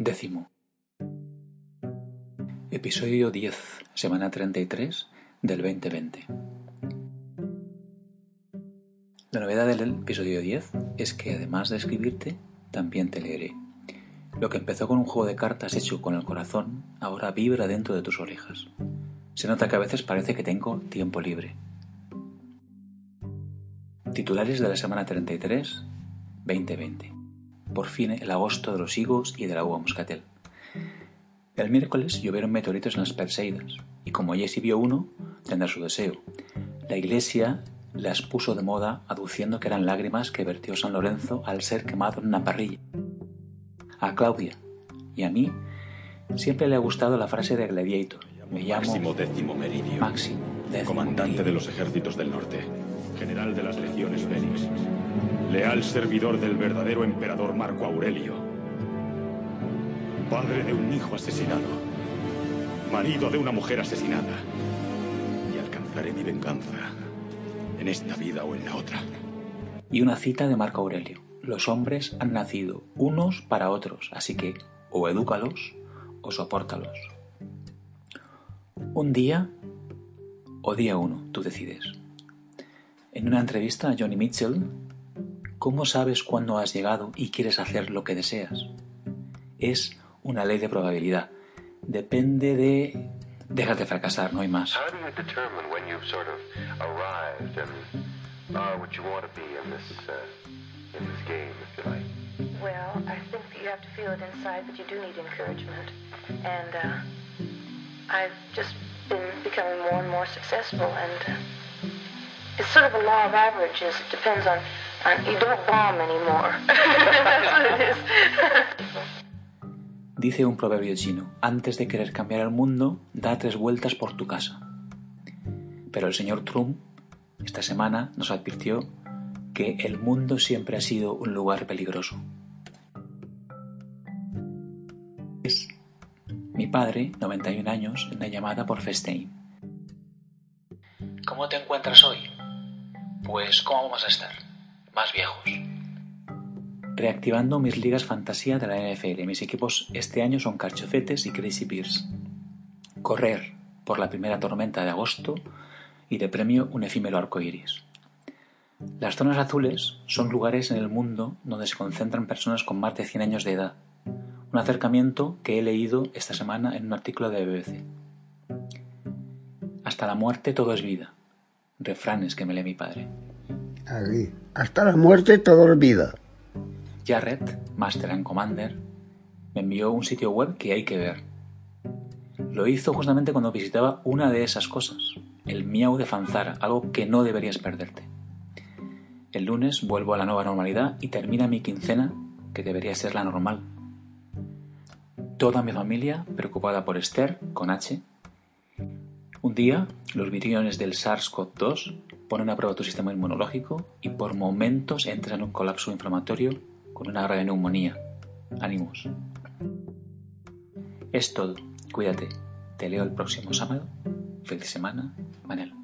Décimo. Episodio 10, semana 33 del 2020. La novedad del episodio 10 es que además de escribirte, también te leeré. Lo que empezó con un juego de cartas hecho con el corazón, ahora vibra dentro de tus orejas. Se nota que a veces parece que tengo tiempo libre. Titulares de la semana 33, 2020. Por fin el agosto de los higos y de la uva moscatel. El miércoles llovieron meteoritos en las Perseidas, y como Jesse vio uno, tendrá su deseo. La iglesia las puso de moda aduciendo que eran lágrimas que vertió San Lorenzo al ser quemado en una parrilla. A Claudia y a mí siempre le ha gustado la frase de Gladiator. Me llamo Máximo Décimo Meridio, Máximo, décimo comandante de los ejércitos del norte, general de las legiones Félix, leal servidor del verdadero emperador Marco Aurelio, padre de un hijo asesinado, marido de una mujer asesinada, y alcanzaré mi venganza en esta vida o en la otra. Y una cita de Marco Aurelio. Los hombres han nacido unos para otros, así que o edúcalos o sopórtalos. Un día o día uno, tú decides. En una entrevista a Johnny Mitchell, ¿cómo sabes cuándo has llegado y quieres hacer lo que deseas? Es una ley de probabilidad. Depende de... Dejas de fracasar, no hay más. How do you determine when you've sort of arrived and are what you want to be in this uh, in this game, if you like? Well, I think that you have to feel it inside that you do need encouragement. And uh, I've just becoming more and more successful. And uh, it's sort of a law of averages. It depends on, you don't bomb anymore. Dice un proverbio chino, antes de querer cambiar el mundo, da tres vueltas por tu casa. Pero el señor Trump esta semana nos advirtió que el mundo siempre ha sido un lugar peligroso. Mi padre, 91 años, en una llamada por FaceTime. ¿Cómo te encuentras hoy? Pues, ¿cómo vamos a estar? Más viejos. Reactivando mis ligas fantasía de la NFL. Mis equipos este año son Carchofetes y Crazy Bears. Correr por la primera tormenta de agosto y de premio un efímero arco iris. Las zonas azules son lugares en el mundo donde se concentran personas con más de 100 años de edad. Un acercamiento que he leído esta semana en un artículo de BBC. Hasta la muerte todo es vida. Refranes que me lee mi padre. Hasta la muerte todo olvida. Jarrett, Master and Commander, me envió un sitio web que hay que ver. Lo hizo justamente cuando visitaba una de esas cosas, el Miau de Fanzara, algo que no deberías perderte. El lunes vuelvo a la nueva normalidad y termina mi quincena, que debería ser la normal. Toda mi familia preocupada por Esther, con H. Un día, los viriones del SARS-CoV-2 ponen a prueba tu sistema inmunológico y por momentos entras en un colapso inflamatorio con una grave neumonía. Ánimos. Es todo. Cuídate. Te leo el próximo sábado. Feliz semana. Manel.